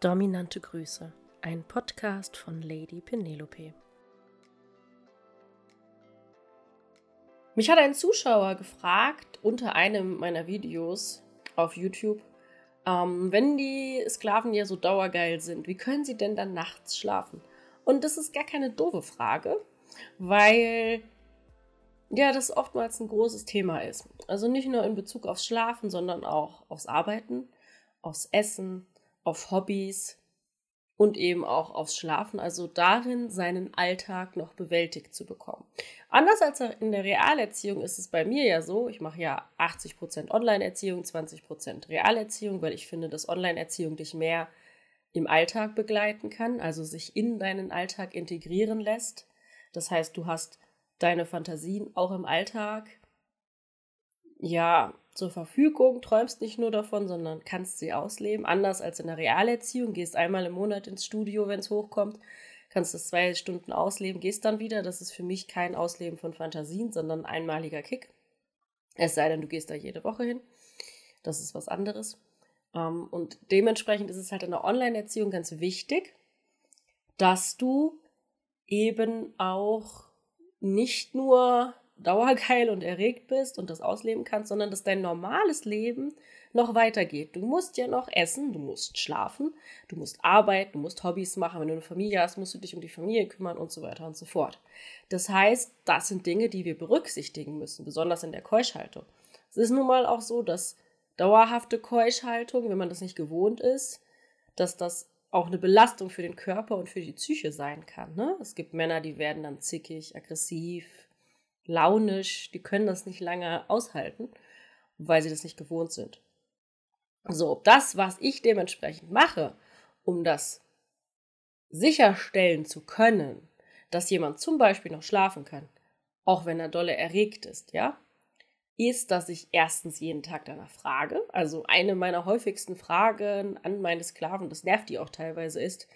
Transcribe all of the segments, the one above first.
Dominante Grüße, ein Podcast von Lady Penelope. Mich hat ein Zuschauer gefragt unter einem meiner Videos auf YouTube, ähm, wenn die Sklaven ja so dauergeil sind, wie können sie denn dann nachts schlafen? Und das ist gar keine doofe Frage, weil ja, das oftmals ein großes Thema ist. Also nicht nur in Bezug aufs Schlafen, sondern auch aufs Arbeiten, aufs Essen, auf Hobbys und eben auch aufs Schlafen, also darin seinen Alltag noch bewältigt zu bekommen. Anders als in der Realerziehung ist es bei mir ja so, ich mache ja 80% Online-Erziehung, 20% Realerziehung, weil ich finde, dass Online-Erziehung dich mehr im Alltag begleiten kann, also sich in deinen Alltag integrieren lässt. Das heißt, du hast deine Fantasien auch im Alltag ja zur Verfügung, träumst nicht nur davon, sondern kannst sie ausleben. Anders als in der Realerziehung, gehst einmal im Monat ins Studio, wenn es hochkommt, kannst es zwei Stunden ausleben, gehst dann wieder. Das ist für mich kein Ausleben von Fantasien, sondern ein einmaliger Kick. Es sei denn, du gehst da jede Woche hin. Das ist was anderes. Ähm, und dementsprechend ist es halt in der Online-Erziehung ganz wichtig, dass du eben auch nicht nur dauergeil und erregt bist und das ausleben kannst, sondern dass dein normales Leben noch weitergeht. Du musst ja noch essen, du musst schlafen, du musst arbeiten, du musst Hobbys machen. Wenn du eine Familie hast, musst du dich um die Familie kümmern und so weiter und so fort. Das heißt, das sind Dinge, die wir berücksichtigen müssen, besonders in der Keuschhaltung. Es ist nun mal auch so, dass dauerhafte Keuschhaltung, wenn man das nicht gewohnt ist, dass das auch eine Belastung für den Körper und für die Psyche sein kann. Ne? Es gibt Männer, die werden dann zickig, aggressiv, launisch, die können das nicht lange aushalten, weil sie das nicht gewohnt sind. So, das, was ich dementsprechend mache, um das sicherstellen zu können, dass jemand zum Beispiel noch schlafen kann, auch wenn er dolle erregt ist, ja, ist, dass ich erstens jeden Tag danach frage. Also eine meiner häufigsten Fragen an meine Sklaven, das nervt die auch teilweise, ist,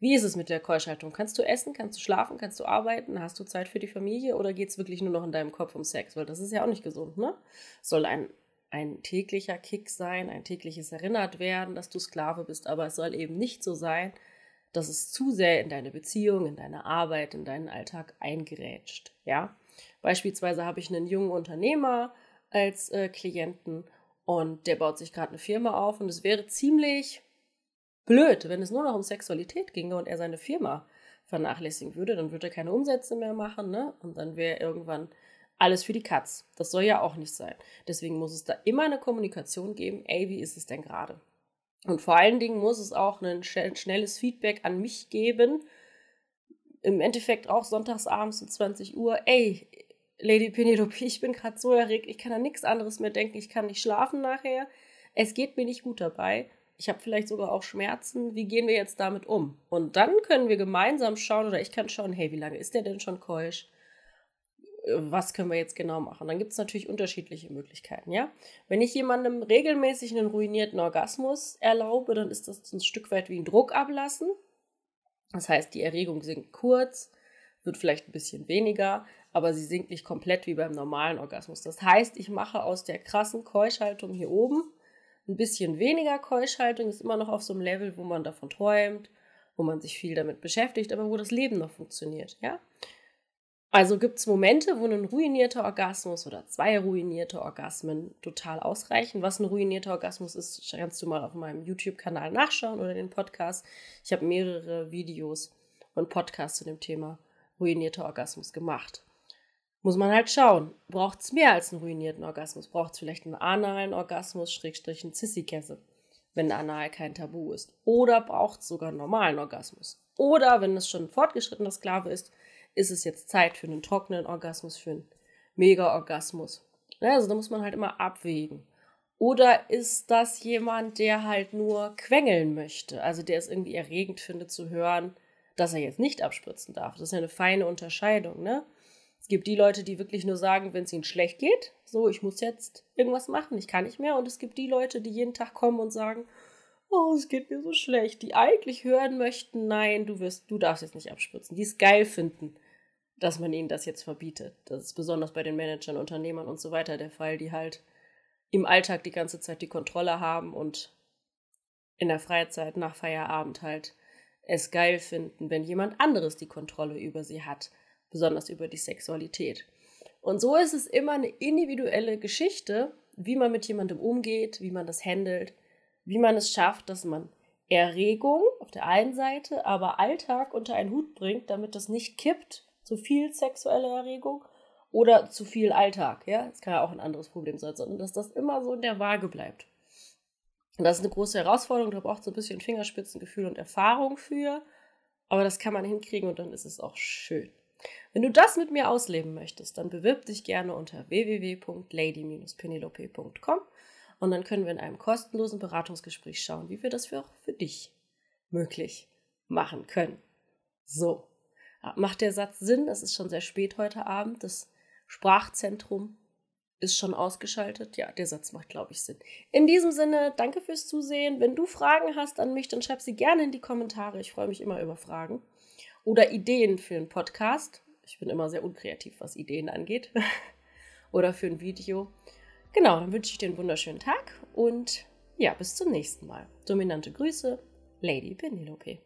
wie ist es mit der Keuschhaltung? Kannst du essen? Kannst du schlafen? Kannst du arbeiten? Hast du Zeit für die Familie? Oder geht es wirklich nur noch in deinem Kopf um Sex? Weil das ist ja auch nicht gesund, ne? Soll ein, ein täglicher Kick sein, ein tägliches Erinnert werden, dass du Sklave bist, aber es soll eben nicht so sein, dass es zu sehr in deine Beziehung, in deine Arbeit, in deinen Alltag eingerätscht, ja? Beispielsweise habe ich einen jungen Unternehmer, als äh, Klienten und der baut sich gerade eine Firma auf und es wäre ziemlich blöd, wenn es nur noch um Sexualität ginge und er seine Firma vernachlässigen würde, dann würde er keine Umsätze mehr machen, ne? Und dann wäre irgendwann alles für die Katz. Das soll ja auch nicht sein. Deswegen muss es da immer eine Kommunikation geben, ey, wie ist es denn gerade? Und vor allen Dingen muss es auch ein schnelles Feedback an mich geben. Im Endeffekt auch sonntagsabends um 20 Uhr, ey, Lady Penelope, ich bin gerade so erregt, ich kann an nichts anderes mehr denken, ich kann nicht schlafen nachher. Es geht mir nicht gut dabei. Ich habe vielleicht sogar auch Schmerzen. Wie gehen wir jetzt damit um? Und dann können wir gemeinsam schauen, oder ich kann schauen, hey, wie lange ist der denn schon keusch? Was können wir jetzt genau machen? Dann gibt es natürlich unterschiedliche Möglichkeiten, ja? Wenn ich jemandem regelmäßig einen ruinierten Orgasmus erlaube, dann ist das ein Stück weit wie ein Druck ablassen. Das heißt, die Erregung sinkt kurz, wird vielleicht ein bisschen weniger, aber sie sinkt nicht komplett wie beim normalen Orgasmus. Das heißt, ich mache aus der krassen Keuschhaltung hier oben ein bisschen weniger Keuschhaltung, ist immer noch auf so einem Level, wo man davon träumt, wo man sich viel damit beschäftigt, aber wo das Leben noch funktioniert, ja? Also gibt es Momente, wo ein ruinierter Orgasmus oder zwei ruinierte Orgasmen total ausreichen. Was ein ruinierter Orgasmus ist, kannst du mal auf meinem YouTube-Kanal nachschauen oder den Podcast. Ich habe mehrere Videos und Podcasts zu dem Thema ruinierter Orgasmus gemacht muss man halt schauen. Braucht es mehr als einen ruinierten Orgasmus? Braucht es vielleicht einen analen Orgasmus, Schrägstrich einen Sissy-Kesse, wenn anal kein Tabu ist? Oder braucht es sogar einen normalen Orgasmus? Oder wenn es schon ein fortgeschrittener Sklave ist, ist es jetzt Zeit für einen trockenen Orgasmus, für einen Mega-Orgasmus? Also da muss man halt immer abwägen. Oder ist das jemand, der halt nur quengeln möchte? Also der es irgendwie erregend findet zu hören, dass er jetzt nicht abspritzen darf. Das ist ja eine feine Unterscheidung, ne? Es gibt die Leute, die wirklich nur sagen, wenn es ihnen schlecht geht, so, ich muss jetzt irgendwas machen, ich kann nicht mehr. Und es gibt die Leute, die jeden Tag kommen und sagen, oh, es geht mir so schlecht, die eigentlich hören möchten, nein, du wirst, du darfst jetzt nicht abspritzen, die es geil finden, dass man ihnen das jetzt verbietet. Das ist besonders bei den Managern, Unternehmern und so weiter der Fall, die halt im Alltag die ganze Zeit die Kontrolle haben und in der Freizeit nach Feierabend halt es geil finden, wenn jemand anderes die Kontrolle über sie hat, besonders über die Sexualität. Und so ist es immer eine individuelle Geschichte, wie man mit jemandem umgeht, wie man das handelt, wie man es schafft, dass man Erregung auf der einen Seite, aber Alltag unter einen Hut bringt, damit das nicht kippt, zu viel sexuelle Erregung oder zu viel Alltag. Ja, das kann ja auch ein anderes Problem sein, sondern dass das immer so in der Waage bleibt. Und das ist eine große Herausforderung, da braucht es so ein bisschen Fingerspitzengefühl und Erfahrung für. Aber das kann man hinkriegen und dann ist es auch schön. Wenn du das mit mir ausleben möchtest, dann bewirb dich gerne unter www.lady-penelope.com und dann können wir in einem kostenlosen Beratungsgespräch schauen, wie wir das für, für dich möglich machen können. So, macht der Satz Sinn? Es ist schon sehr spät heute Abend. Das Sprachzentrum ist schon ausgeschaltet. Ja, der Satz macht, glaube ich, Sinn. In diesem Sinne, danke fürs Zusehen. Wenn du Fragen hast an mich, dann schreib sie gerne in die Kommentare. Ich freue mich immer über Fragen. Oder Ideen für einen Podcast. Ich bin immer sehr unkreativ, was Ideen angeht. Oder für ein Video. Genau, dann wünsche ich dir einen wunderschönen Tag und ja, bis zum nächsten Mal. Dominante Grüße, Lady Penelope.